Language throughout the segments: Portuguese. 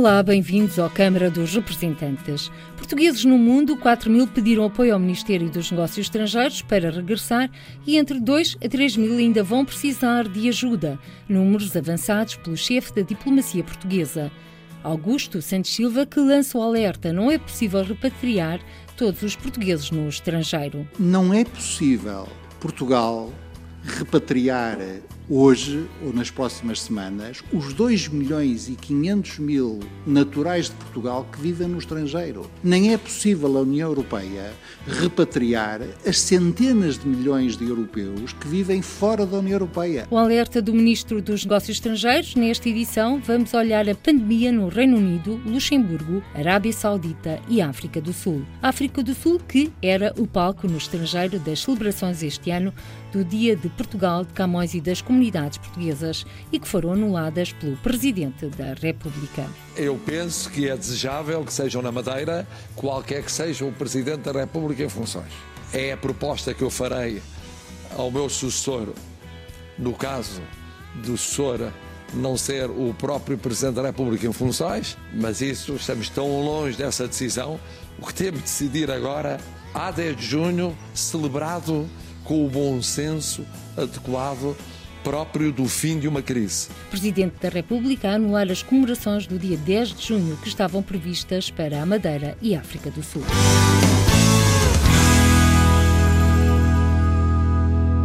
Olá, bem-vindos à Câmara dos Representantes. Portugueses no mundo, 4 mil pediram apoio ao Ministério dos Negócios Estrangeiros para regressar e entre 2 a 3 mil ainda vão precisar de ajuda, números avançados pelo chefe da diplomacia portuguesa. Augusto Santos Silva, que lança o alerta: não é possível repatriar todos os portugueses no estrangeiro. Não é possível Portugal repatriar hoje ou nas próximas semanas os 2 milhões e 500 mil naturais de Portugal que vivem no estrangeiro. Nem é possível a União Europeia repatriar as centenas de milhões de europeus que vivem fora da União Europeia. O alerta do Ministro dos Negócios Estrangeiros, nesta edição, vamos olhar a pandemia no Reino Unido, Luxemburgo, Arábia Saudita e África do Sul. África do Sul, que era o palco no estrangeiro das celebrações este ano do Dia de Portugal, de Camões e das comunidades portuguesas e que foram anuladas pelo Presidente da República. Eu penso que é desejável que sejam na Madeira qualquer que seja o Presidente da República em funções. É a proposta que eu farei ao meu sucessor, no caso do sucessor não ser o próprio Presidente da República em funções, mas isso estamos tão longe dessa decisão. O que temos de decidir agora, há 10 de junho, celebrado com o bom senso adequado próprio do fim de uma crise. Presidente da República a anular as comemorações do dia 10 de junho que estavam previstas para a Madeira e África do Sul.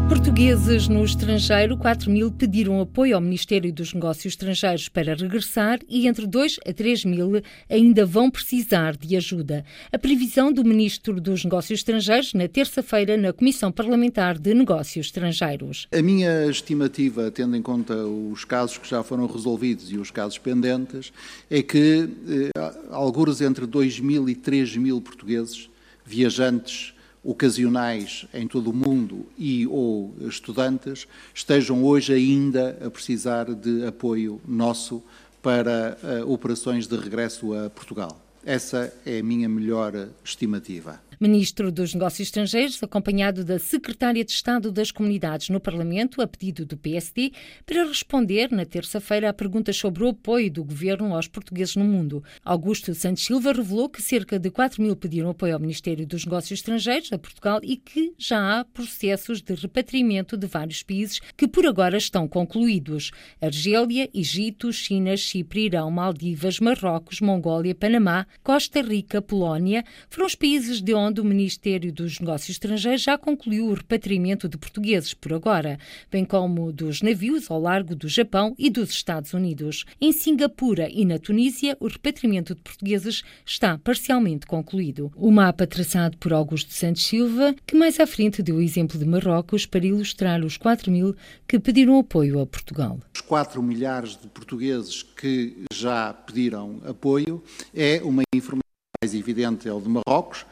Portugueses no estrangeiro, 4 mil pediram apoio ao Ministério dos Negócios Estrangeiros para regressar e entre 2 a 3 mil ainda vão precisar de ajuda. A previsão do Ministro dos Negócios Estrangeiros na terça-feira na Comissão Parlamentar de Negócios Estrangeiros. A minha estimativa, tendo em conta os casos que já foram resolvidos e os casos pendentes, é que eh, alguns entre 2 mil e 3 mil portugueses viajantes ocasionais em todo o mundo e ou estudantes estejam hoje ainda a precisar de apoio nosso para uh, operações de regresso a Portugal. Essa é a minha melhor estimativa. Ministro dos Negócios Estrangeiros, acompanhado da Secretária de Estado das Comunidades no Parlamento, a pedido do PSD, para responder na terça-feira a perguntas sobre o apoio do governo aos portugueses no mundo. Augusto Santos Silva revelou que cerca de 4 mil pediram apoio ao Ministério dos Negócios Estrangeiros a Portugal e que já há processos de repatriamento de vários países que por agora estão concluídos. Argélia, Egito, China, Chipre, Irão, Maldivas, Marrocos, Mongólia, Panamá, Costa Rica, Polónia foram os países de onde onde o Ministério dos Negócios Estrangeiros já concluiu o repatriamento de portugueses por agora, bem como dos navios ao largo do Japão e dos Estados Unidos. Em Singapura e na Tunísia, o repatriamento de portugueses está parcialmente concluído. O mapa traçado por Augusto Santos Silva, que mais à frente deu o exemplo de Marrocos para ilustrar os 4 mil que pediram apoio a Portugal. Os 4 milhares de portugueses que já pediram apoio é uma informação mais evidente é o de Marrocos,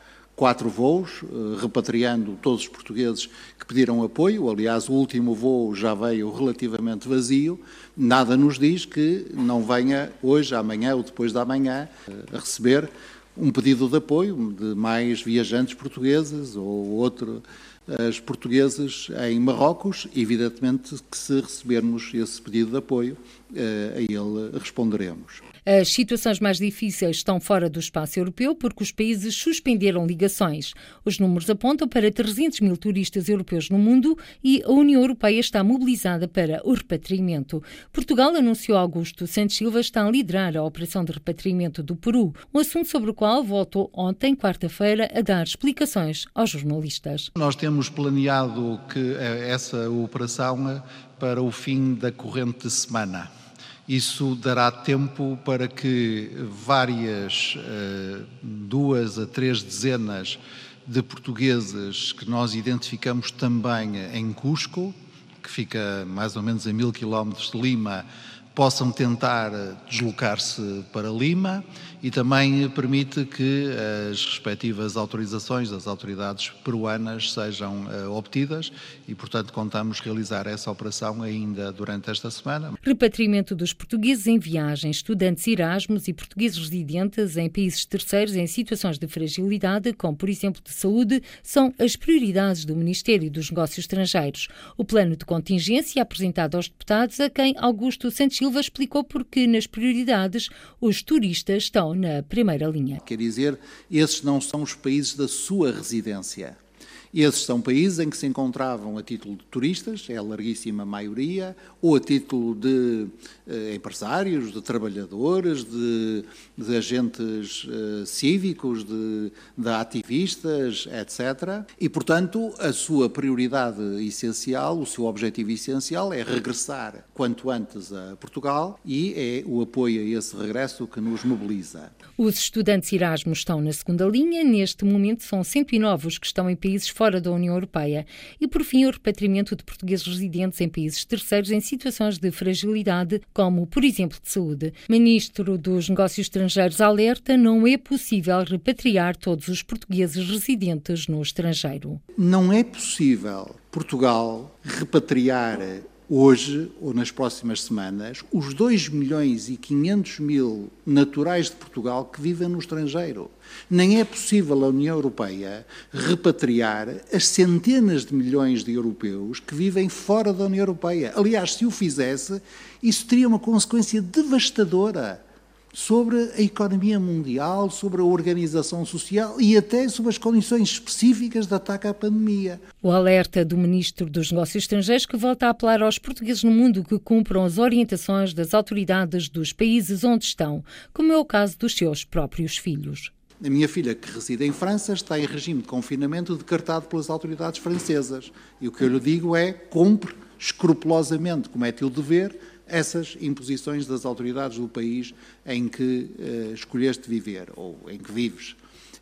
quatro voos, eh, repatriando todos os portugueses que pediram apoio. Aliás, o último voo já veio relativamente vazio. Nada nos diz que não venha hoje, amanhã ou depois da manhã eh, a receber um pedido de apoio de mais viajantes portugueses ou outro as portuguesas em Marrocos, evidentemente que se recebermos esse pedido de apoio, a ele responderemos. As situações mais difíceis estão fora do espaço europeu porque os países suspenderam ligações. Os números apontam para 300 mil turistas europeus no mundo e a União Europeia está mobilizada para o repatriamento. Portugal anunciou Augusto Santos Silva está a liderar a operação de repatriamento do Peru, um assunto sobre o qual voltou ontem, quarta-feira, a dar explicações aos jornalistas. Nós temos planeado que eh, essa operação eh, para o fim da corrente semana. Isso dará tempo para que várias, eh, duas a três dezenas de portugueses que nós identificamos também em Cusco, que fica mais ou menos a mil quilómetros de Lima, possam tentar deslocar-se para Lima e também permite que as respectivas autorizações das autoridades peruanas sejam obtidas e, portanto, contamos realizar essa operação ainda durante esta semana. Repatriamento dos portugueses em viagem, estudantes Erasmus e portugueses residentes em países terceiros em situações de fragilidade, como por exemplo de saúde, são as prioridades do Ministério dos Negócios Estrangeiros. O plano de contingência apresentado aos deputados, a quem Augusto Santos Silva explicou porque nas prioridades os turistas estão na primeira linha. Quer dizer, esses não são os países da sua residência. Esses são países em que se encontravam a título de turistas, é a larguíssima maioria, ou a título de eh, empresários, de trabalhadores, de, de agentes eh, cívicos, de, de, ativistas, etc. E, portanto, a sua prioridade essencial, o seu objetivo essencial é regressar quanto antes a Portugal e é o apoio a esse regresso que nos mobiliza. Os estudantes Erasmus estão na segunda linha. Neste momento, são 109 os que estão em países fora da União Europeia. E, por fim, o repatriamento de portugueses residentes em países terceiros em situações de fragilidade, como, por exemplo, de saúde. Ministro dos Negócios Estrangeiros alerta: não é possível repatriar todos os portugueses residentes no estrangeiro. Não é possível Portugal repatriar hoje ou nas próximas semanas os 2 milhões e 500 mil naturais de Portugal que vivem no estrangeiro. Nem é possível a União Europeia repatriar as centenas de milhões de europeus que vivem fora da União Europeia. Aliás, se o fizesse, isso teria uma consequência devastadora sobre a economia mundial, sobre a organização social e até sobre as condições específicas de ataque à pandemia. O alerta do Ministro dos Negócios Estrangeiros que volta a apelar aos portugueses no mundo que cumpram as orientações das autoridades dos países onde estão, como é o caso dos seus próprios filhos. A minha filha, que reside em França, está em regime de confinamento decretado pelas autoridades francesas. E o que eu lhe digo é: cumpre escrupulosamente, como é teu dever, essas imposições das autoridades do país em que uh, escolheste viver ou em que vives.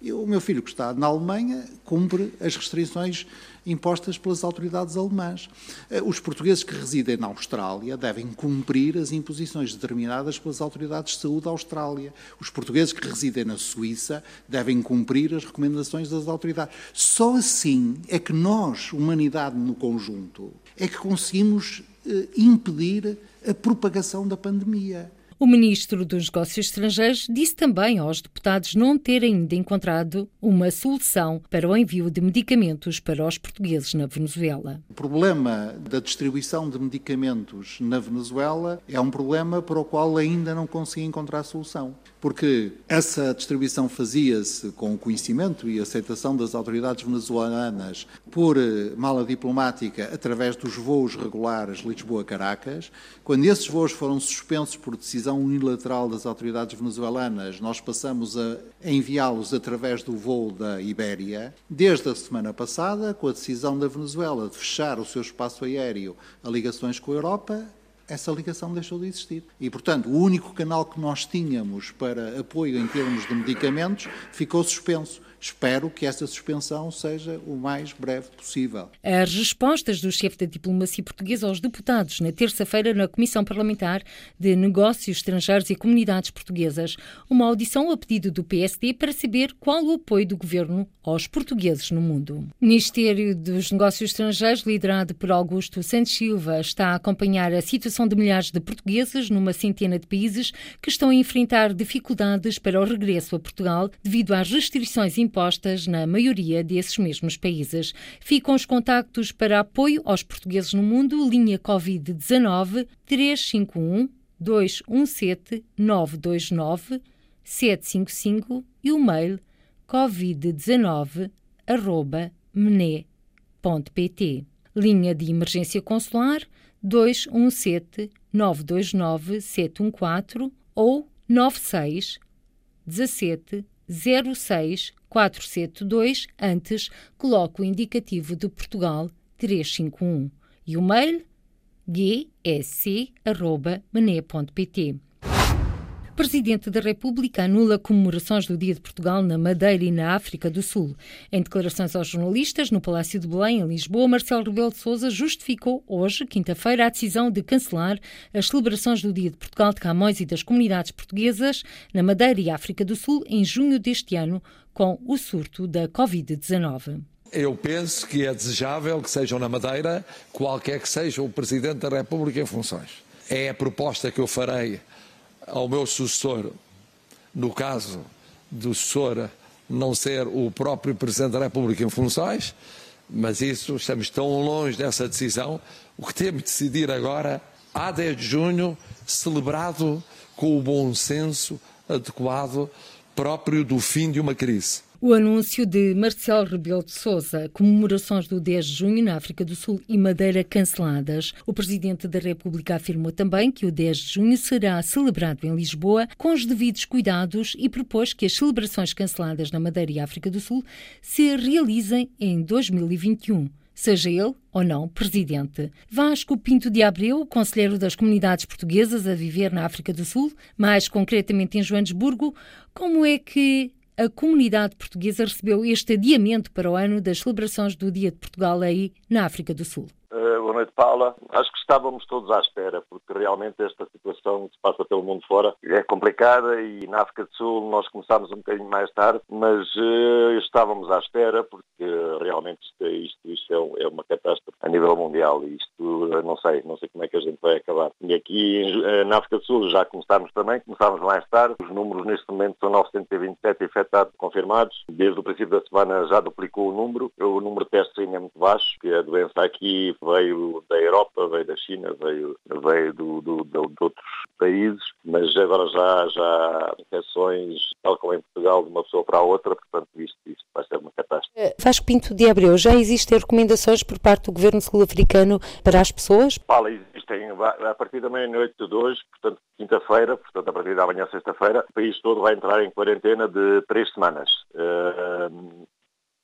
O meu filho, que está na Alemanha, cumpre as restrições impostas pelas autoridades alemãs. Eh, os portugueses que residem na Austrália devem cumprir as imposições determinadas pelas autoridades de saúde da Austrália. Os portugueses que residem na Suíça devem cumprir as recomendações das autoridades. Só assim é que nós, humanidade no conjunto, é que conseguimos eh, impedir a propagação da pandemia. O ministro dos Negócios Estrangeiros disse também aos deputados não terem ainda encontrado uma solução para o envio de medicamentos para os portugueses na Venezuela. O problema da distribuição de medicamentos na Venezuela é um problema para o qual ainda não consegui encontrar solução porque essa distribuição fazia-se com o conhecimento e aceitação das autoridades venezuelanas por eh, mala diplomática através dos voos regulares Lisboa-Caracas. Quando esses voos foram suspensos por decisão unilateral das autoridades venezuelanas, nós passamos a enviá-los através do voo da Ibéria. Desde a semana passada, com a decisão da Venezuela de fechar o seu espaço aéreo a ligações com a Europa, essa ligação deixou de existir. E, portanto, o único canal que nós tínhamos para apoio em termos de medicamentos ficou suspenso. Espero que essa suspensão seja o mais breve possível. As respostas do chefe da diplomacia portuguesa aos deputados na terça-feira na Comissão Parlamentar de Negócios Estrangeiros e Comunidades Portuguesas, uma audição a pedido do PSD para saber qual o apoio do governo aos portugueses no mundo. O Ministério dos Negócios Estrangeiros, liderado por Augusto Santos Silva, está a acompanhar a situação de milhares de portugueses numa centena de países que estão a enfrentar dificuldades para o regresso a Portugal devido às restrições impostas na maioria desses mesmos países. Ficam os contactos para apoio aos portugueses no mundo, linha Covid-19 351 217 929 755 e o mail covid19.mene.pt. Linha de emergência consular 217 929 714 ou 96 17 06 472, antes coloque o indicativo de Portugal 351 e o mail gsc.mané.pt. Presidente da República anula comemorações do Dia de Portugal na Madeira e na África do Sul. Em declarações aos jornalistas no Palácio de Belém, em Lisboa, Marcelo Rebelo de Sousa justificou hoje, quinta-feira, a decisão de cancelar as celebrações do Dia de Portugal de Camões e das comunidades portuguesas na Madeira e África do Sul em junho deste ano, com o surto da Covid-19. Eu penso que é desejável que sejam na Madeira, qualquer que seja o Presidente da República em funções. É a proposta que eu farei ao meu sucessor, no caso do sucessor não ser o próprio Presidente da República em funções, mas isso, estamos tão longe dessa decisão, o que temos de decidir agora, há 10 de junho, celebrado com o bom senso adequado próprio do fim de uma crise. O anúncio de Marcelo Rebelo de Sousa, comemorações do 10 de junho na África do Sul e Madeira canceladas. O Presidente da República afirmou também que o 10 de junho será celebrado em Lisboa com os devidos cuidados e propôs que as celebrações canceladas na Madeira e África do Sul se realizem em 2021 seja ele ou não presidente. Vasco Pinto de Abreu, conselheiro das comunidades portuguesas a viver na África do Sul, mais concretamente em Joanesburgo, como é que a comunidade portuguesa recebeu este adiamento para o ano das celebrações do Dia de Portugal aí na África do Sul. Uh, noite, Paula. Acho que estávamos todos à espera, porque realmente esta situação que se passa pelo mundo fora é complicada e na África do Sul nós começámos um bocadinho mais tarde, mas uh, estávamos à espera porque realmente isto, isto, isto é, é, uma catástrofe a nível mundial e isto não sei, não sei como é que a gente vai acabar. E aqui uh, na África do Sul já começámos também, começámos mais tarde. Os números neste momento são 927 infectados confirmados. Desde o princípio da semana já duplicou o número. O número de testes ainda é muito baixo, que a doença aqui veio da Europa, veio da China, veio, veio do, do, do, de outros países, mas agora já, já há infecções, tal como em Portugal, de uma pessoa para a outra, portanto isto, isto vai ser uma catástrofe. Eh, Vasco Pinto de Abreu, já existem recomendações por parte do governo sul-africano para as pessoas? Fala, existem. A partir da meia-noite de hoje, portanto quinta-feira, portanto a partir da manhã sexta-feira, o país todo vai entrar em quarentena de três semanas. Uh,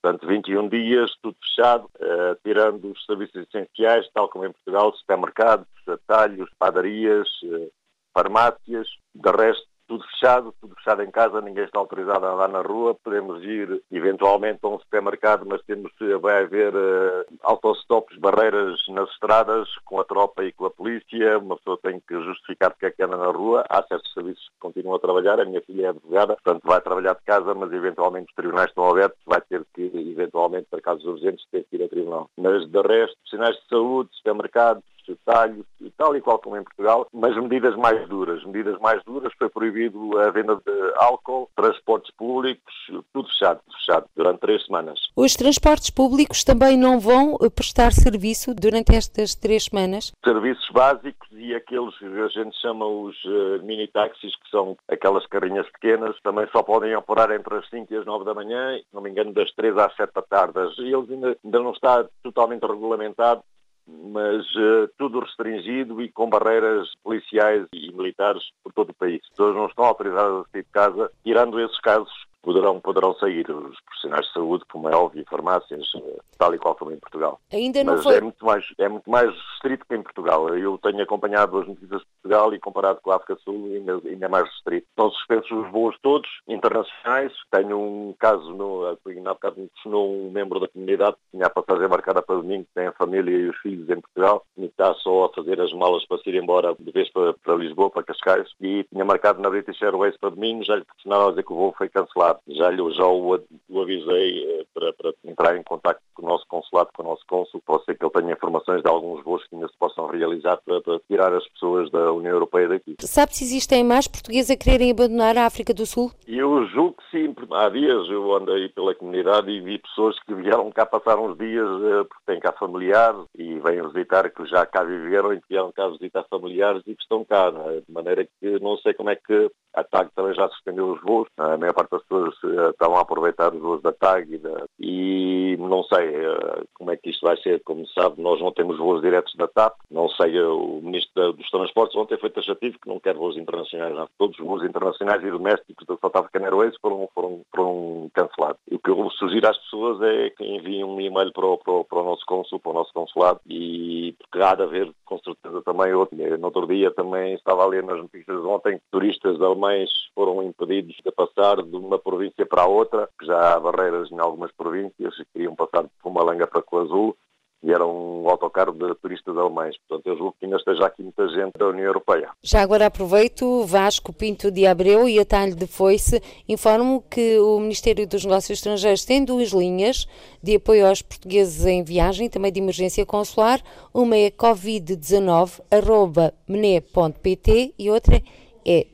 Portanto, 21 dias, tudo fechado, uh, tirando os serviços essenciais, tal como em Portugal, supermercados, atalhos, padarias, uh, farmácias. De resto, tudo fechado, tudo fechado em casa, ninguém está autorizado a andar na rua. Podemos ir eventualmente a um supermercado, mas temos, vai haver uh, autostops, barreiras nas estradas, com a tropa e com a polícia. Uma pessoa tem que justificar porque é que anda na rua. Há certos serviços que continuam a trabalhar. A minha filha é advogada, portanto vai trabalhar de casa, mas eventualmente os tribunais estão abertos, vai ter que, eventualmente, para casos urgentes, ter que ir a tribunal. Mas de resto, sinais de saúde, supermercados, talhos, tal e qual como em Portugal, mas medidas mais duras. Medidas mais duras foi proibido a venda de álcool, transportes públicos, tudo fechado, fechado durante três semanas. Os transportes públicos também não vão eh, prestar serviço durante estas três semanas? Serviços básicos e aqueles que a gente chama os uh, mini-táxis, que são aquelas carrinhas pequenas, também só podem operar entre as 5 e as 9 da manhã, não me engano, das 3 às 7 da tarde. E eles ainda, ainda não está totalmente regulamentado mas uh, tudo restringido e com barreiras policiais e militares por todo o país. As pessoas não estão autorizadas a sair de casa, tirando esses casos poderão, poderão sair os profissionais de saúde, como é óbvio, farmácias, eh, tal e qual como em Portugal. Ainda não Mas foi... é, muito mais, é muito mais restrito que em Portugal. Eu tenho acompanhado as notícias de Portugal e comparado com a África Sul, ainda, ainda é mais restrito. Estão suspensos os voos todos, internacionais. Tenho um caso, no, há bocado me um membro da comunidade que tinha a passagem marcada para domingo, que tem a família e os filhos em Portugal, e está só a fazer as malas para se ir embora de vez para, para Lisboa, para Cascais, e tinha marcado na British Airways para domingo, já lhe telefonaram a dizer que o voo foi cancelado já, lhe, já o, o avisei eh, para, para, entrar em contato com o nosso consulado, com o nosso cônsul. Pode ser que ele tenha informações de alguns voos que ainda se possam realizar para, para tirar as pessoas da União Europeia daqui. Sabe se existem mais portugueses a quererem abandonar a África do Sul? Eu julgo que sim. Há dias eu andei pela comunidade e vi pessoas que vieram cá passar uns dias eh, porque têm cá familiares e vêm visitar, que já cá viveram e que vieram cá visitar familiares e que estão cá. É? De maneira que não sei como é que a TAG também já suspendeu os voos. A maior parte das pessoas eh, estavam a aproveitar os voos da TAG e, da, e, não sei eh, como é que isto vai ser. Como sabe, nós não temos voos diretos da TAP. Não sei, eh, o Ministro dos Transportes ontem foi taxativo que não quer voos internacionais. Não. Todos os voos internacionais e domésticos da South African Airways foram, foram, foram cancelados. E o que eu sugiro às pessoas é que enviem um e-mail para o, para, o, para o nosso para o nosso consulado, e porque há de haver com certeza também outro. No outro dia também estava ali nas notícias ontem que turistas alemães foram impedidos de passar de uma província para a outra, que já há barreiras em algumas províncias e queriam passar de Pumalanga para Coa Azul e era um autocarro de turistas alemães. Portanto, eu julgo que ainda esteja aqui muita gente da União Europeia. Já agora aproveito, Vasco Pinto de Abreu e Atalho de Foice, informo que o Ministério dos Negócios Estrangeiros tem duas linhas de apoio aos portugueses em viagem, também de emergência consular. Uma é covid19.mene.pt e outra é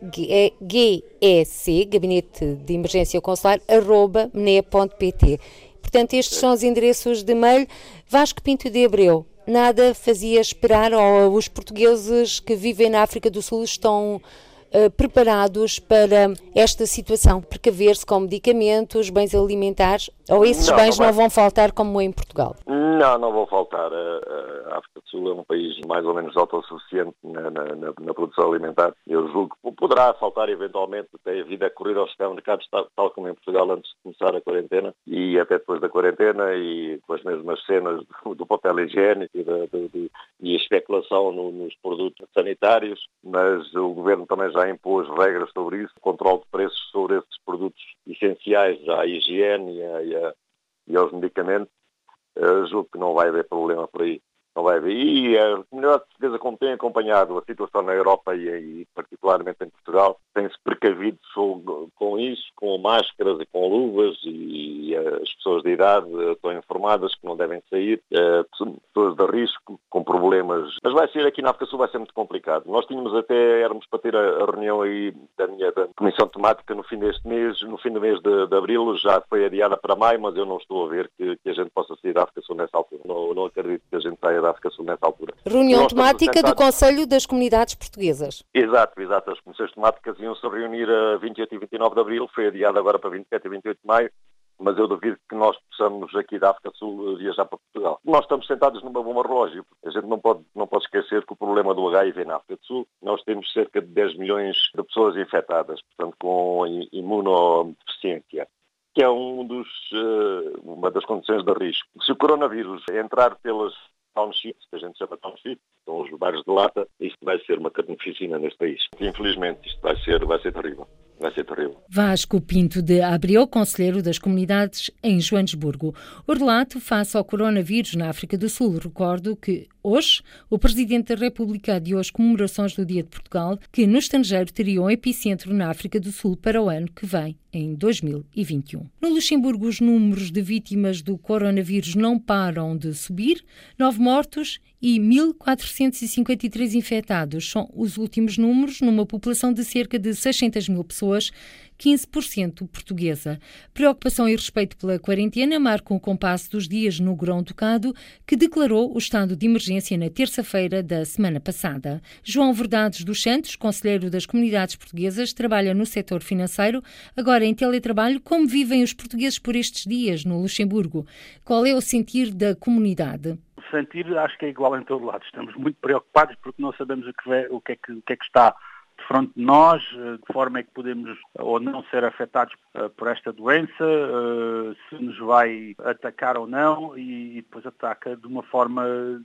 GEC, Gabinete de Emergência Consular, arroba mene.pt. Portanto, estes são os endereços de mail. Vasco Pinto de Abreu, nada fazia esperar, ou os portugueses que vivem na África do Sul estão preparados para esta situação, precaver-se com medicamentos, bens alimentares, ou esses não, bens não, não, vão faltar como em Portugal? Não, não vão faltar. A, África do Sul é um país mais ou menos autossuficiente na, na, na, na, produção alimentar. Eu julgo que poderá faltar eventualmente a vida a correr aos supermercados, tal, tal como em Portugal antes de começar a quarentena e até depois da quarentena e com as mesmas cenas do, do papel higiênico e, da, do, do, e a especulação no, nos produtos sanitários, mas o Governo também já impôs regras sobre isso, controle de preços sobre esses produtos essenciais à higiene e, a, e aos medicamentos. Uh, julgo que não vai haver problema por aí não vai haver. E a comunidade portuguesa, como tem acompanhado a situação na Europa e, e particularmente em Portugal, tem-se precavido com isso, com máscaras e com luvas e, e as pessoas de idade estão informadas que não devem sair, eh, pessoas de risco, com problemas. Mas vai ser aqui na África Sul vai ser muito complicado. Nós tínhamos até, éramos para ter a, a reunião aí da minha da comissão temática no fim deste mês, no fim do mês de, de abril, já foi adiada para maio, mas eu não estou a ver que, que a gente possa sair da África Sul nessa altura. Não, não acredito que a gente saia da da África Sul nessa altura. Reunião temática do Conselho das Comunidades Portuguesas. Exato, exato. As comissões temáticas iam se reunir a 28 e 29 de Abril, foi adiado agora para 27 e 28 de Maio, mas eu duvido que nós possamos aqui da África Sul viajar para Portugal. Nós estamos sentados numa bomba relógio. A gente não pode, não pode esquecer que o problema do HIV na África do Sul, nós temos cerca de 10 milhões de pessoas infectadas, portanto com imunodeficiência que é um dos, eh, uma das condições de risco. Se o coronavírus entrar pelas townships, que a gente chama township, são os bairros de lata, isto vai ser uma carnificina neste país. Infelizmente, isto vai ser, vai ser terrível. Vai ser terrível. Vasco Pinto de Abreu, conselheiro das comunidades em Joanesburgo. O relato face ao coronavírus na África do Sul. Recordo que hoje o Presidente da República adiou as comemorações do Dia de Portugal, que no estrangeiro teriam um epicentro na África do Sul para o ano que vem, em 2021. No Luxemburgo, os números de vítimas do coronavírus não param de subir. Nove mortos e 1.453 infectados são os últimos números numa população de cerca de 600 mil pessoas 15% portuguesa. Preocupação e respeito pela quarentena marcam o compasso dos dias no Grão Ducado, que declarou o estado de emergência na terça-feira da semana passada. João Verdades dos Santos, conselheiro das comunidades portuguesas, trabalha no setor financeiro, agora em teletrabalho. Como vivem os portugueses por estes dias no Luxemburgo? Qual é o sentir da comunidade? O sentir acho que é igual em todo lado. Estamos muito preocupados porque não sabemos o que, o que, é, que, o que é que está defronte de nós, eh, de forma é que podemos ou não ser afetados eh, por esta doença, eh, se nos vai atacar ou não, e depois ataca de uma forma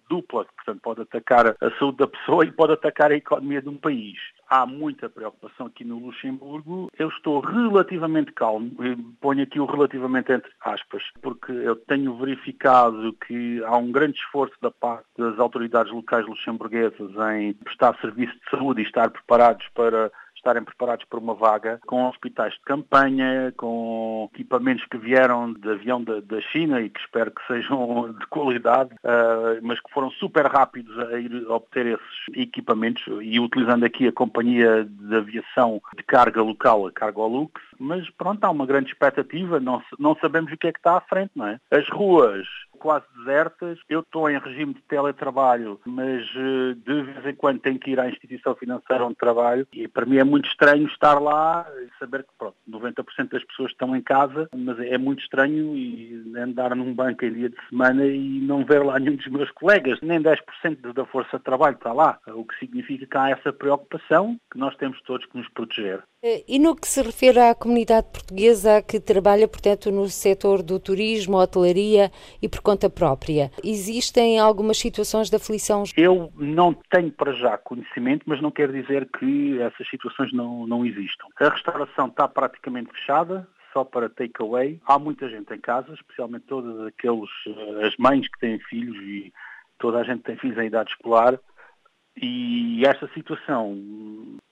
dupla, portanto pode atacar a saúde da pessoa e pode atacar a economia de um país há muita preocupação aqui no Luxemburgo. Eu estou relativamente calmo, ponho aqui o relativamente entre aspas, porque eu tenho verificado que há um grande esforço da parte das autoridades locais luxemburguesas em prestar serviço de saúde e estar preparados para estarem preparados para uma vaga, com hospitais de campanha, com equipamentos que vieram de avião da, da China e que espero que sejam de qualidade, uh, mas que foram super rápidos a ir obter esses equipamentos e utilizando aqui a companhia de aviação de carga local, a Cargolux, mas pronto, há uma grande expectativa, não, não sabemos o que é que está à frente, não é? As ruas quase desertas. Eu estou em regime de teletrabalho, mas eh, de vez em quando tenho que ir à instituição financeira onde trabalho e para mim é muito estranho estar lá e saber que pronto, 90% das pessoas estão em casa, mas é muito estranho e andar num banco em dia de semana e não ver lá nenhum dos meus colegas, nem 10% da força de trabalho está lá, o que significa que há essa preocupação que nós temos todos que nos proteger. Eh, e no que se refere à comunidade portuguesa que trabalha, portanto, no setor do turismo, hotelaria e por conta própria, existem algumas situações de aflição? Eu não tenho para já conhecimento, mas não quer dizer que essas situações não, não existam. A restauração está praticamente fechada, só para takeaway. Há muita gente em casa, especialmente todas aqueles, eh, as mães que têm filhos e toda a gente tem filhos em idade escolar. E esta situação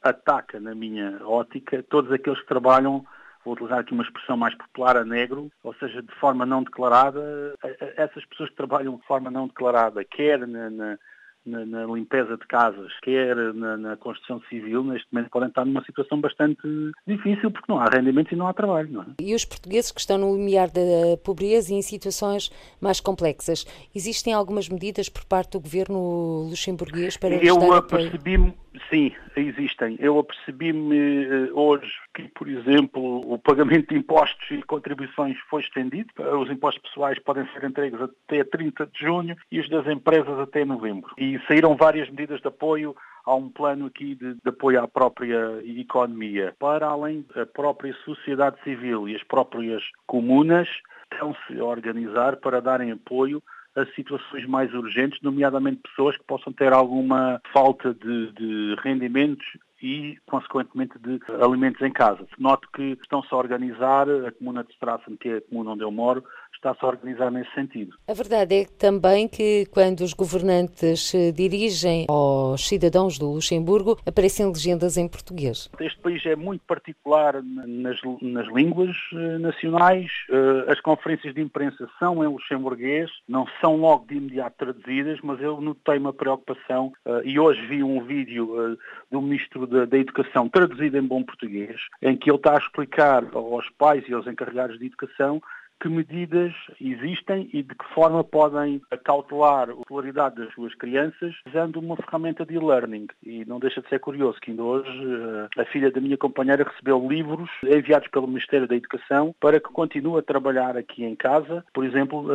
ataca, na minha ótica, todos aqueles que trabalham, vou utilizar aqui uma expressão mais popular, a negro, ou seja, de forma não declarada. Essas pessoas que trabalham de forma não declarada, quer na, na na, na, limpeza de casas, quer na, na, construção civil, neste momento podem estar numa situação bastante difícil porque não há rendimentos e não há trabalho. Não é? E os portugueses que estão no limiar da pobreza e em situações mais complexas, existem algumas medidas por parte do governo luxemburguês para Eu apercebi-me, sim, existem. Eu apercebi-me eh, hoje que, por exemplo, o pagamento de impostos e contribuições foi estendido. Os impostos pessoais podem ser entregues até 30 de junho e os das empresas até novembro. E saíram várias medidas de apoio há um plano aqui de, de, apoio à própria economia. Para além da própria sociedade civil e as próprias comunas estão-se a organizar para darem apoio a situações mais urgentes, nomeadamente pessoas que possam ter alguma falta de, de rendimentos e, consequentemente, de alimentos em casa. Noto que estão-se a organizar, a comuna de Strassen, que é a comuna onde eu moro, está-se a organizar nesse sentido. A verdade é também que quando os governantes se dirigem aos cidadãos do Luxemburgo, aparecem legendas em português. Este país é muito particular nas, nas línguas eh, nacionais. Eh, as conferências de imprensa são em luxemburguês, não são logo de imediato traduzidas, mas eu notei uma preocupação eh, e hoje vi um vídeo do Ministro da, da Educação traduzido em bom português, em que ele está a explicar aos pais e aos encarregados de educação que medidas existem e de que forma podem cautelar a escolaridade das suas crianças usando uma ferramenta de e-learning. E não deixa de ser curioso que ainda hoje eh, a filha da minha companheira recebeu livros enviados pelo Ministério da Educação para que continue a trabalhar aqui em casa, por exemplo,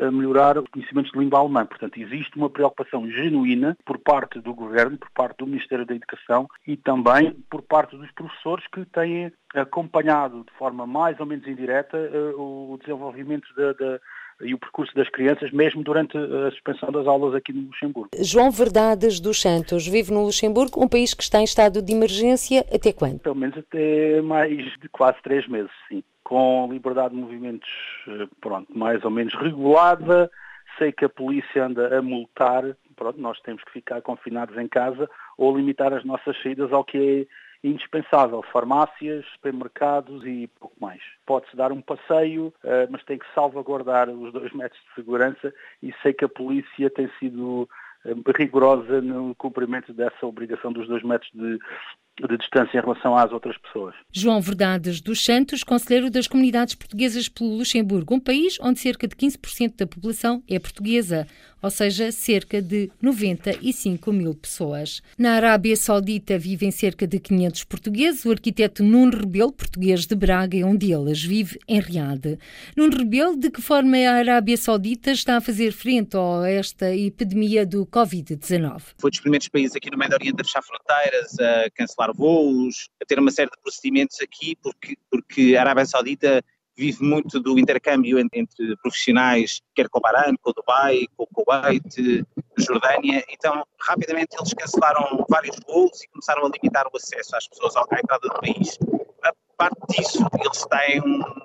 a melhorar os conhecimentos de língua alemã. Portanto, existe uma preocupação genuína por parte do Governo, por parte do Ministério da Educação e também por parte dos professores que têm acompanhado de forma mais ou menos indireta eh, o desenvolvimento da, da e o percurso das crianças, mesmo durante a suspensão das aulas aqui no Luxemburgo. João Verdades dos Santos vive no Luxemburgo, um país que está em estado de emergência até quando? Pelo menos até mais de quase três meses, sim. Com liberdade de movimentos, eh, pronto, mais ou menos regulada. Sei que a polícia anda a multar, pronto, nós temos que ficar confinados em casa ou limitar as nossas saídas ao que é indispensável. Farmácias, supermercados e pouco mais. Pode-se dar um passeio, eh, mas tem que salvaguardar os dois metros de segurança e sei que a polícia tem sido eh, rigorosa no cumprimento dessa obrigação dos dois metros de, de distância em relação às outras pessoas. João Verdades dos Santos, conselheiro das comunidades portuguesas pelo Luxemburgo, um país onde cerca de 15% da população é portuguesa, ou seja, cerca de 95 mil pessoas. Na Arábia Saudita vivem cerca de 500 portugueses. O arquiteto Nuno Rebelo, português de Braga, é um deles, vive em Riad. Nuno Rebelo, de que forma a Arábia Saudita está a fazer frente a esta epidemia do Covid-19? Foi dos primeiros países aqui no Médio Oriente a fechar fronteiras, a cancelar voos, a ter uma série de procedimentos aqui, porque, porque a Arábia Saudita vive muito do intercâmbio entre profissionais, quer com o Bahrein, com o Dubai, com o Kuwait, Jordânia. Então, rapidamente eles cancelaram vários voos e começaram a limitar o acesso às pessoas à entrada do país. A parte disso, eles têm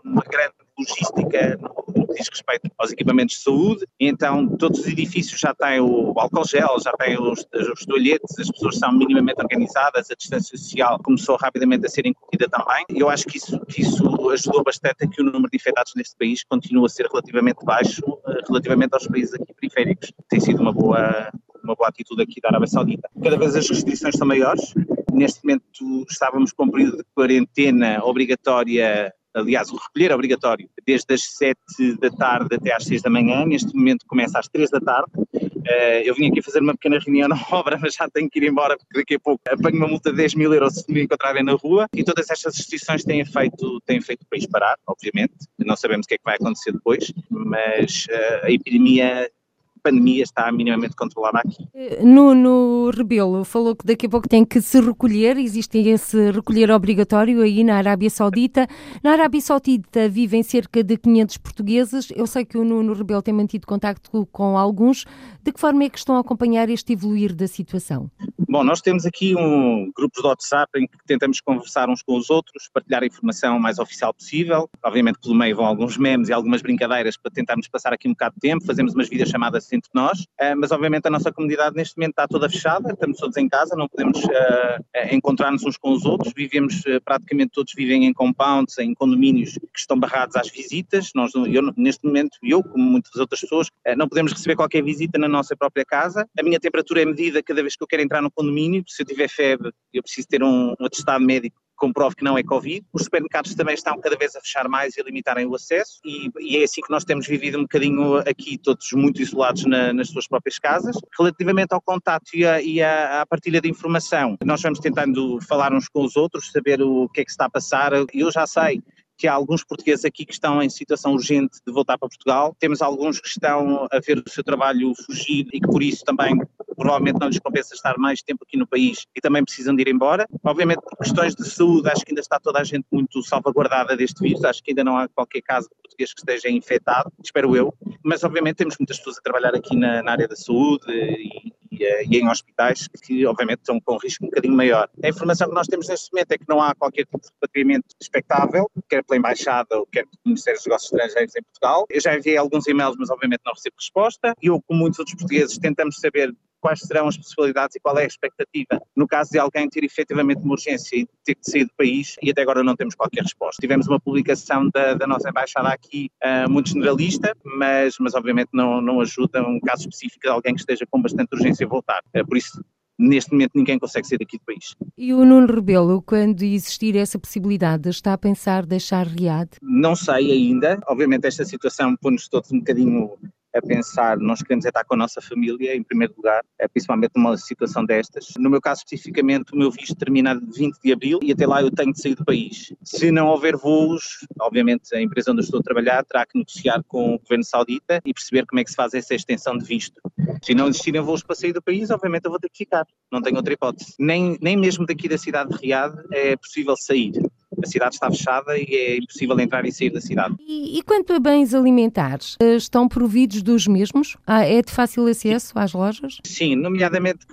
uma grande logística no que diz respeito aos equipamentos de saúde, então todos os edifícios já têm o álcool gel, já têm os, os toalhetes, as pessoas são minimamente organizadas, a distância social começou rapidamente a ser incutida também. Eu acho que isso, que isso ajudou bastante a que o número de infectados neste país continue a ser relativamente baixo, eh, relativamente aos países aqui periféricos. Tem sido uma boa, uma boa atitude aqui da Arábia Saudita. Cada vez as restrições são maiores. Neste momento estávamos com um período de quarentena obrigatória aliás, o recolher é obrigatório desde as 7 da tarde até às 6 da manhã, neste momento começa às 3 da tarde. Uh, eu vim aqui fazer uma pequena reunião na obra, mas já tenho que ir embora porque daqui a pouco apanho uma multa de 10 mil euros se me encontrarem na rua. E todas estas restrições têm feito, têm feito o país parar, obviamente. Não sabemos o que é que vai acontecer depois, mas uh, a epidemia pandemia está minimamente controlada aqui. No, no Rebelo, falou que daqui a pouco tem que se recolher, existe esse recolher obrigatório aí na Arábia Saudita. Na Arábia Saudita vivem cerca de 500 portugueses. Eu sei que o Nuno Rebelo tem mantido contacto com alguns. De que forma é que estão a acompanhar este evoluir da situação? Bom, nós temos aqui um grupo de WhatsApp em que tentamos conversar uns com os outros, partilhar a informação mais oficial possível. Obviamente, pelo meio vão alguns memes e algumas brincadeiras para tentarmos passar aqui um bocado de tempo, fazemos umas videochamadas entre nós, uh, mas obviamente a nossa comunidade neste momento está toda fechada, estamos todos em casa, não podemos uh, encontrar-nos uns com os outros, vivemos, praticamente todos vivem em compounds, em condomínios que estão barrados às visitas. Nós, eu, neste momento, eu, como muitas outras pessoas, não podemos receber qualquer visita na nossa própria casa. A minha temperatura é medida cada vez que eu quero entrar no condomínio, se eu tiver febre, eu preciso ter um, um atestado médico comprove que não é Covid. Os supermercados também estão cada vez a fechar mais e a limitarem o acesso, e, e é assim que nós temos vivido um bocadinho aqui, todos muito isolados na, nas suas próprias casas. Relativamente ao contato e, à partilha de informação, nós vamos tentando falar uns com os outros, saber o que é que está a passar. Eu já sei que há alguns portugueses aqui que estão em situação urgente de voltar para Portugal. Temos alguns que estão a ver o seu trabalho fugir e que por isso também provavelmente não lhes compensa estar mais tempo aqui no país e também precisam de ir embora. Obviamente por questões de saúde acho que ainda está toda a gente muito salvaguardada deste vírus, acho que ainda não há qualquer caso de português que esteja infectado, espero eu, mas obviamente temos muitas pessoas a trabalhar aqui na, na área da saúde e, e, e, em hospitais que obviamente estão com um risco um bocadinho maior. A informação que nós temos neste momento é que não há qualquer tipo de repatriamento expectável, quer pela Embaixada ou quer pelo Ministério dos Negócios Estrangeiros em Portugal. Eu já enviei alguns e-mails, mas obviamente não recebo resposta. Eu, como muitos outros portugueses, tentamos saber quais serão as possibilidades e qual é a expectativa no caso de alguém ter efetivamente uma urgência e ter que sair do país e até agora não temos qualquer resposta. Tivemos uma publicação da, da nossa embaixada aqui uh, muito generalista, mas, mas obviamente não, não ajuda um caso específico de alguém que esteja com bastante urgência a voltar. Uh, por isso, neste momento ninguém consegue sair daqui do país. E o Nuno Rebelo, quando existir essa possibilidade, está a pensar deixar Riad? Não sei ainda. Obviamente esta situação põe-nos todos um bocadinho a pensar, nós queremos estar com a nossa família em primeiro lugar, é principalmente numa situação destas. No meu caso especificamente, o meu visto termina de 20 de abril e até lá eu tenho de sair do país. Se não houver voos, obviamente a empresa onde eu estou a trabalhar terá que negociar com o governo saudita e perceber como é que se faz essa extensão de visto. Se não existirem voos para sair do país, obviamente eu vou ter que ficar, não tenho outra hipótese. Nem, nem mesmo daqui da cidade de Riad é possível sair a cidade está fechada e é impossível entrar e sair da cidade. E, e quanto a bens alimentares, eh, estão providos dos mesmos? Ah, é de fácil acesso às lojas? Sim, nomeadamente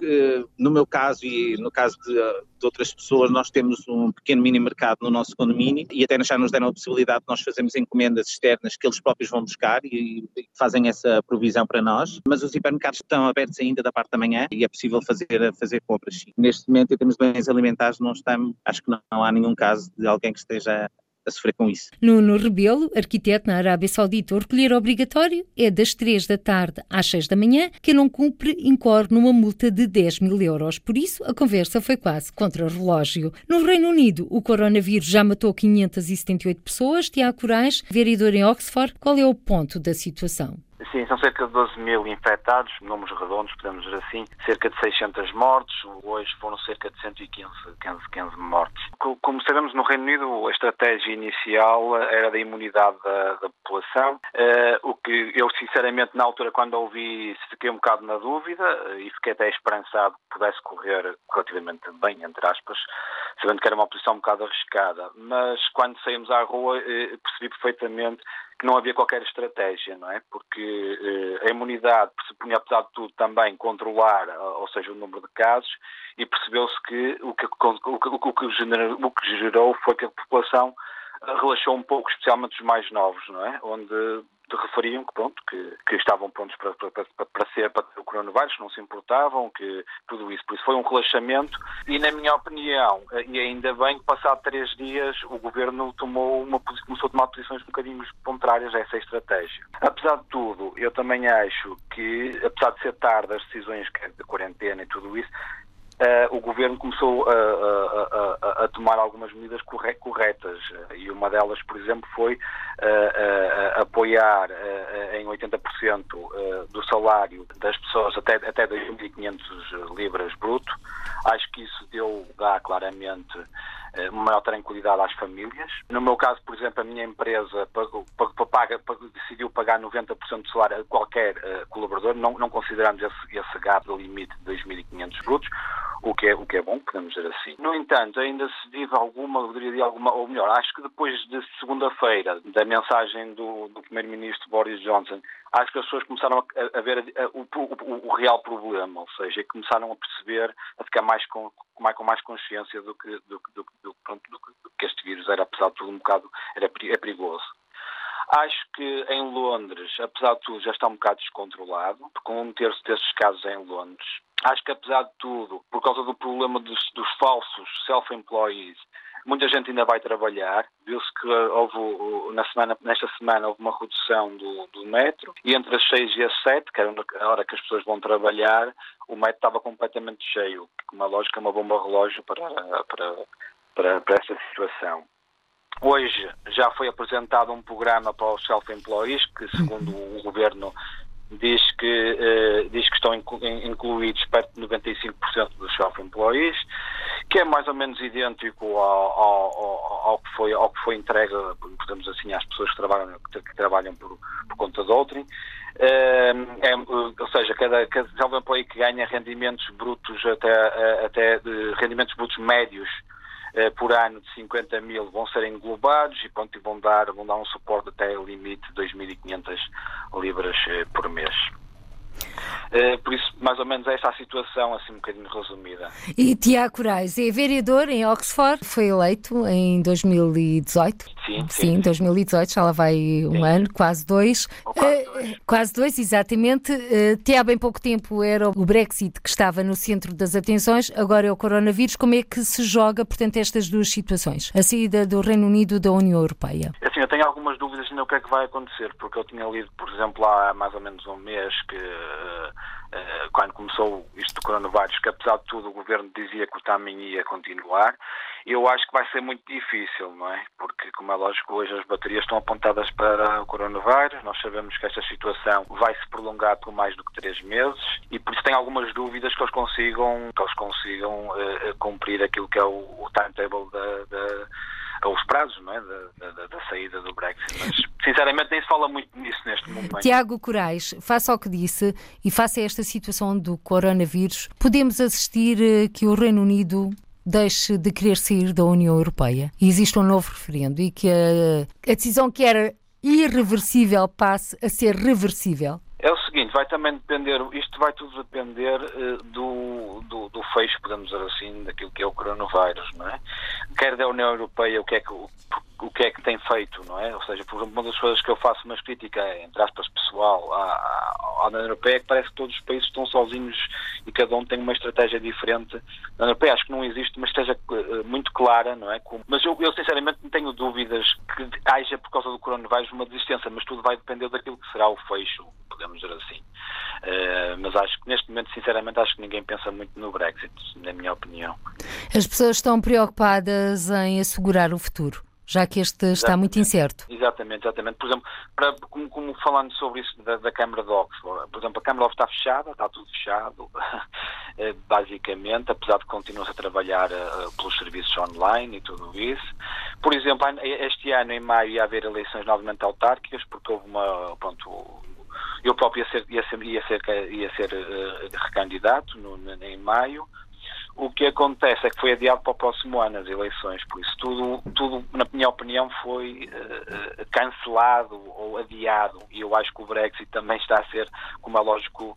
no meu caso e no caso de, de outras pessoas, nós temos um pequeno mini mercado no nosso condomínio e até já nos deram a possibilidade de nós fazermos encomendas externas que eles próprios vão buscar e, e fazem essa provisão para nós, mas os hipermercados estão abertos ainda da parte da manhã e é possível fazer, fazer compras. Neste momento, em termos de bens alimentares, não estamos, acho que não, não há nenhum caso de alguém que esteja a sofrer com isso. Nuno Rebelo, arquiteto na Arábia Saudita, o recolher obrigatório é das 3 da tarde às 6 da manhã. Quem não cumpre incorre numa multa de 10 mil euros. Por isso, a conversa foi quase contra o relógio. No Reino Unido, o coronavírus já matou 578 pessoas. Tiago Corais, vereador em Oxford, qual é o ponto da situação? Sim, são cerca de 12 mil infectados, números redondos, podemos dizer assim, cerca de 600 mortes, hoje foram cerca de 115 15, 15 mortes. Como sabemos, no Reino Unido a estratégia inicial era da imunidade da, da população, uh, o que eu sinceramente na altura quando ouvi fiquei um bocado na dúvida uh, e fiquei até esperançado que pudesse correr relativamente bem, entre aspas, sabendo que era uma posição um bocado arriscada, mas quando saímos à rua uh, percebi perfeitamente que não havia qualquer estratégia, não é? Porque eh, a imunidade pressupunha, apesar de tudo, também controlar, ou seja, o número de casos, e percebeu-se que o que, o, o, que gerou, o que gerou foi que a população relaxou um pouco, especialmente os mais novos, não é? Onde referiam que, pronto, que, que estavam prontos para, para, para, ser para o coronavírus, não se importavam, que tudo isso. Por isso foi um relaxamento e, na minha opinião, e ainda bem que passado três dias o governo tomou uma, começou a tomar posições um bocadinho contrárias a essa estratégia. Apesar de tudo, eu também acho que, apesar de ser tarde as decisões de quarentena e tudo isso, Uh, o governo começou a, a, a, a, tomar algumas medidas corretas e uma delas, por exemplo, foi uh, apoiar em 80% do salário das pessoas até, até 2.500 libras bruto. Acho que isso deu, dá claramente uma maior tranquilidade às famílias. No meu caso, por exemplo, a minha empresa pagou, paga, pagou, decidiu pagar 90% do salário a qualquer uh, colaborador, não, não consideramos esse, esse gap do limite de 2.500 brutos, o que, é, o que é bom, podemos dizer assim. No entanto, ainda se vive alguma, diria alguma, ou melhor, acho que depois de segunda-feira, da mensagem do, do Primeiro-Ministro Boris Johnson, acho que as pessoas começaram a, a ver a, a, o, o, o, real problema, ou seja, começaram a perceber, a ficar mais com, com mais consciência do que, do, do, do, pronto, do, que este vírus era, apesar de tudo, um bocado era, é perigoso. Acho que em Londres, apesar de tudo, já está um bocado descontrolado, com um terço desses casos em Londres. Acho que, apesar de tudo, por causa do problema dos, dos falsos self-employees, muita gente ainda vai trabalhar. Viu-se que houve, na semana, nesta semana, houve uma redução do, do metro e entre as 6 e as 7, que era a hora que as pessoas vão trabalhar, o metro estava completamente cheio. Uma lógica, uma bomba relógio para, para, para, para essa situação. Hoje já foi apresentado um programa para os self-employees, que segundo o governo diz que, uh, diz que estão incluídos perto de 95% dos self-employees, que é mais ou menos idêntico ao, ao, ao, que, foi, ao que foi entregue, podemos assim, às pessoas que trabalham, que trabalham por, por conta de outrem. Uh, é, ou seja, cada, cada self-employee que ganha rendimentos brutos até, até rendimentos brutos médios por ano de 50 mil vão ser englobados e pronto, vão, dar, vão dar um suporte até o limite de 2.500 libras eh, por mês. Uh, por isso, mais ou menos, é a situação, assim, um bocadinho resumida. E Tiago Corais é vereador em Oxford, foi eleito em 2018. Sim, sim. Sim, 2018, já lá vai um sim. ano, quase dois. Quase dois. Uh, quase dois, exatamente. Uh, até há bem pouco tempo era o Brexit que estava no centro das atenções, agora é o coronavírus. Como é que se joga, portanto, estas duas situações? A saída do Reino Unido da União Europeia. Assim, tenho algumas dúvidas ainda o que é que vai acontecer, porque eu tinha lido, por exemplo, há mais ou menos um mês que uh, quando começou isto do coronavírus, que apesar de tudo o governo dizia que o timing ia continuar, eu acho que vai ser muito difícil, não é? Porque, como é lógico, hoje as baterias estão apontadas para o coronavírus, nós sabemos que esta situação vai se prolongar por mais do que três meses e por isso tenho algumas dúvidas que eles consigam, que eles consigam uh, cumprir aquilo que é o, o timetable da, da os prazos não é? da, da, da, saída do Brexit. Mas, sinceramente, nem se fala muito nisso neste momento. Tiago Corais, face ao que disse e face a esta situação do coronavírus, podemos assistir eh, que o Reino Unido deixe de querer sair da União Europeia e existe um novo referendo e que a, a decisão que era irreversível passe a ser reversível? É o seguinte, vai também depender, isto vai tudo depender uh, do, do, do, fecho, podemos dizer assim, daquilo que é o coronavírus, não é? Quer da União Europeia, o que é que, o, que, é que tem feito, não é? Ou seja, por exemplo, uma das coisas que eu faço uma crítica, entre aspas, pessoal, à, à, União Europeia é que parece que todos os países estão sozinhos e cada um tem uma estratégia diferente. Na União Europeia acho que não existe uma estratégia uh, muito clara, não é? Mas eu, eu, sinceramente não tenho dúvidas que haja, por causa do coronavírus, uma desistência, mas tudo vai depender daquilo que será o fecho, podemos dizer assim. Uh, mas acho que neste momento, sinceramente, acho que ninguém pensa muito no Brexit, na minha opinião. As pessoas estão preocupadas em assegurar o futuro já que este exatamente, está muito incerto. Exatamente, exatamente. Por exemplo, para, como, como, falando sobre isso da, da, Câmara de Oxford, por exemplo, a Câmara de Oxford está fechada, está tudo fechado, eh, basicamente, apesar de continuar a trabalhar uh, pelos serviços online e tudo isso. Por exemplo, este ano, em maio, ia haver eleições novamente autárquicas, porque houve uma, pronto, eu próprio ia ser, ia ser, ia ser, ia ser uh, recandidato no, em maio. O que acontece é que foi adiado para o próximo ano as eleições, por isso tudo, tudo na minha opinião, foi uh, cancelado ou adiado. E eu acho que o Brexit também está a ser, como é lógico,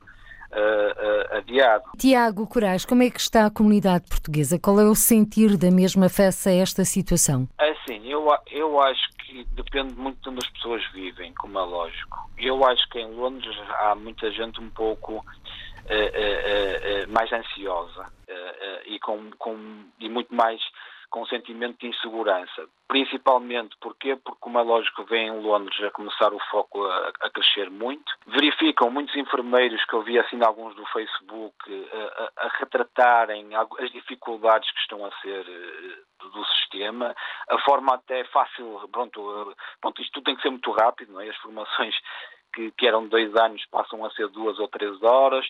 uh, adiado. Tiago Corais, como é que está a comunidade portuguesa? Qual é o sentir da mesma face a esta situação? Assim, eu, eu acho que depende muito de onde as pessoas vivem, como é lógico. Eu acho que em Londres há muita gente um pouco uh, mais ansiosa e, com, com, e muito mais com um sentimento de insegurança. Principalmente porque, porque é lógico, vem em Londres a começar o foco a, a, crescer muito. Verificam muitos enfermeiros que eu vi assim alguns do Facebook a, a, retratarem as dificuldades que estão a ser eh, do sistema, a forma até fácil, pronto, eh, pronto isto tudo tem que ser muito rápido, não é? As formações que, que eram dois anos passam a ser duas ou três horas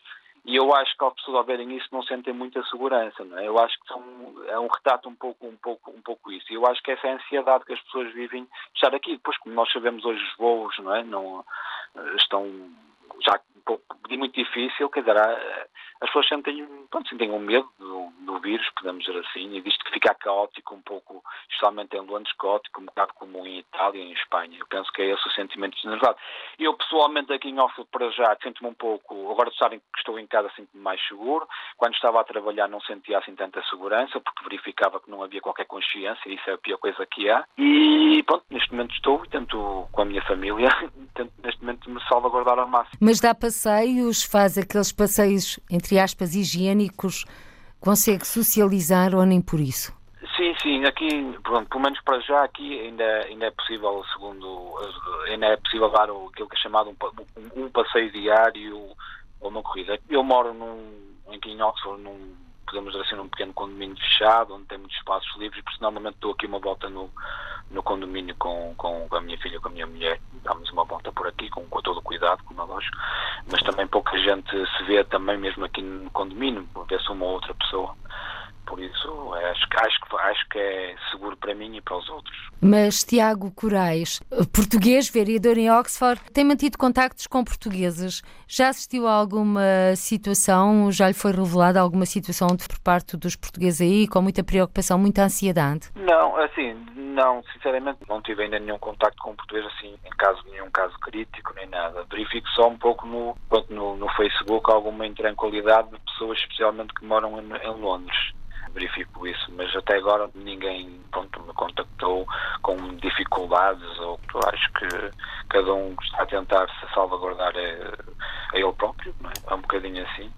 E eu acho que ao pessoas ao verem isso não sentem muita segurança, não é? Eu acho que são, é um retrato um pouco, um pouco, um pouco isso. E eu acho que essa é a ansiedade que as pessoas vivem de estar aqui. Depois, como nós sabemos hoje, os voos, não é? Não, eh, estão já um pouco muito difícil, quer dizer, as pessoas sentem, pronto, sentem um medo do, do vírus, podemos dizer assim, e visto que fica caótico um pouco, especialmente em Londres, caótico, um bocado como em Itália e em Espanha. Eu penso que é esse o sentimento generalizado. Eu, pessoalmente, aqui em Oxford, para já, sinto-me um pouco, agora sabem que estou em casa, sinto-me mais seguro. Quando estava a trabalhar, não sentia assim tanta segurança, porque verificava que não havia qualquer consciência, isso é a pior coisa que há. E, pronto, neste momento estou e com a minha família, tento neste momento me salvaguardar ao máximo. Mas dá passeios, faz aqueles passeios, entre aspas, higiênicos, consegue socializar ou nem por isso? Sim, sim, aqui, pronto, pelo menos para já, aqui ainda, ainda é possível, segundo, ainda é possível dar aquilo que é chamado um, um, passeio diário ou uma corrida. Eu moro num, aqui em Oxford, num, podemos dizer assim, num pequeno condomínio fechado, onde tem muitos espaços livres, e personalmente estou aqui uma volta no, no condomínio com, com a minha filha, com a minha mulher, damos uma volta por aqui com, com todo o cuidado, como é lógico, mas também pouca gente se vê também mesmo aqui no condomínio, vê-se uma ou outra pessoa. Por isso, acho, acho, acho que é seguro para mim e para os outros. Mas Tiago Corais, português, vereador em Oxford, tem mantido contactos com portugueses. Já assistiu a alguma situação, já lhe foi revelada alguma situação por parte dos portugueses aí, com muita preocupação, muita ansiedade? Não, assim, não, sinceramente, não tive ainda nenhum contacto com português, assim, em caso, nenhum caso crítico, nem nada. Verifico só um pouco no, no, no Facebook alguma intranquilidade de pessoas, especialmente que moram em, em Londres verifico isso, mas até agora ninguém pronto, me contactou com dificuldades ou acho que cada um está a tentar se salvaguardar a, a ele próprio, é? é um bocadinho assim.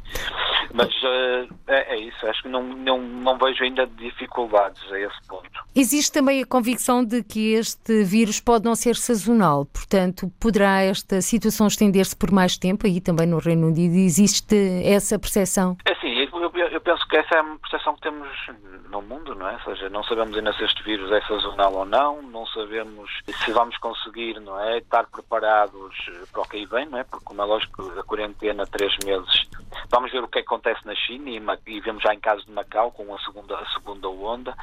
Mas uh, é, é, isso, acho que não, não, não vejo ainda dificuldades a esse ponto. Existe também a convicção de que este vírus pode não ser sazonal, portanto, poderá esta situação estender-se por mais tempo, aí também no Reino Unido existe essa percepção? É eu penso que essa é a percepção que temos no mundo, não é? Ou seja, não sabemos ainda se este vírus é sazonal ou não, não sabemos se vamos conseguir, não é, estar preparados para o que aí vem, não é? Porque, como é lógico, a quarentena, três meses, vamos ver o que acontece na China e, e vemos já em casos de Macau com a segunda, a segunda onda,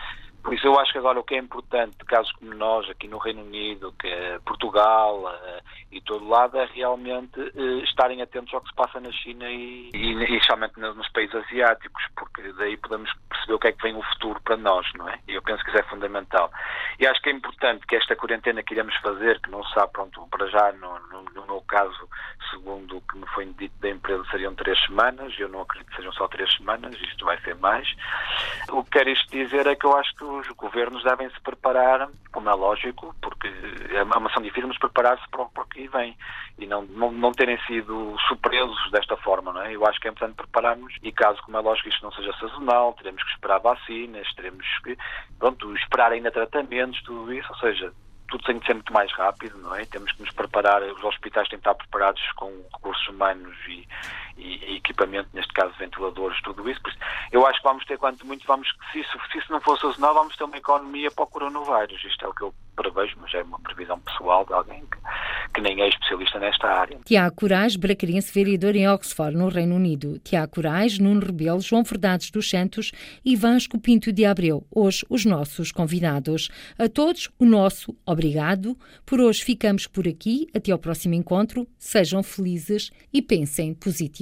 por isso eu acho que agora o que é importante, casos como nós, aqui no Reino Unido, que é Portugal uh, e todo lado, é realmente uh, estarem atentos ao que se passa na China e, e, e especialmente nos países asiáticos, porque daí podemos perceber o que é que vem o futuro para nós, não é? E eu penso que isso é fundamental. E acho que é importante que esta quarentena que iremos fazer, que não sabe, pronto, para já, no, no, no meu caso, segundo o que me foi dito da empresa, seriam três semanas, eu não acredito que sejam só três semanas, isto vai ser mais. O que quero isto dizer é que eu acho que os governos devem se preparar, como é lógico, porque é uma ação difícil, mas preparar-se para o que vem e não, não, não terem sido surpresos desta forma, não é? Eu acho que é importante prepararmos e caso, como é lógico, isto não seja sazonal, teremos que esperar vacinas, teremos que, pronto, esperar ainda tratamentos, tudo isso, ou seja, tudo tem que ser muito mais rápido, não é? Temos que nos preparar, os hospitais têm que estar preparados com recursos humanos e, e, e equipamento, neste caso ventiladores, tudo isso. eu acho que vamos ter, quanto muito, vamos, se isso, se isso não fosse sazonal, vamos ter uma economia para o coronavírus. Isto é o que eu prevejo, mas é uma previsão pessoal de alguém que, que nem é especialista nesta área. Tiago Corais, bracarense vereador em Oxford, no Reino Unido. Tiago Corais, Nuno Rebelo, João Verdades dos Santos e Vasco Pinto de Abreu, hoje os nossos convidados. A todos, o nosso obrigado. Por hoje ficamos por aqui. Até ao próximo encontro. Sejam felizes e pensem positivo.